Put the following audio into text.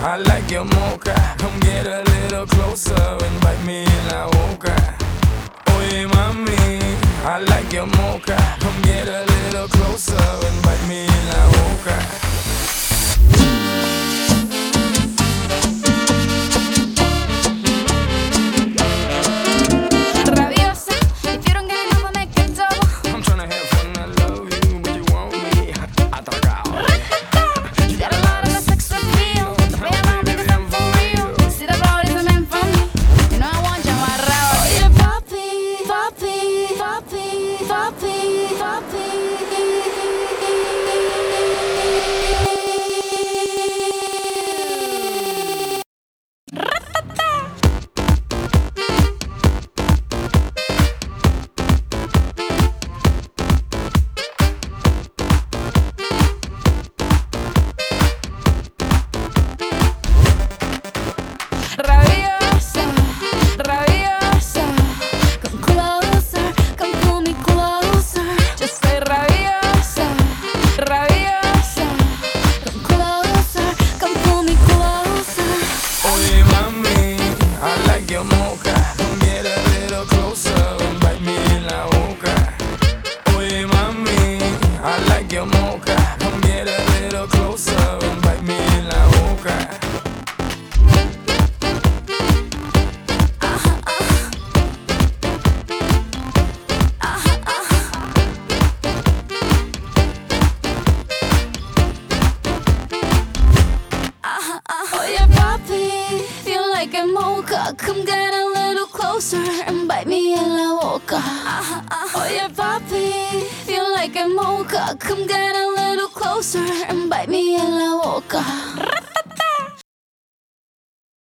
I like your mocha. Come get a little closer and bite me in la boca. Oye, mami, I like your mocha. second mocha. Come get a little closer and bite me in la boca. Uh-huh. Oh yeah, papi, feel like a mocha. Come get a little closer and bite me in la boca.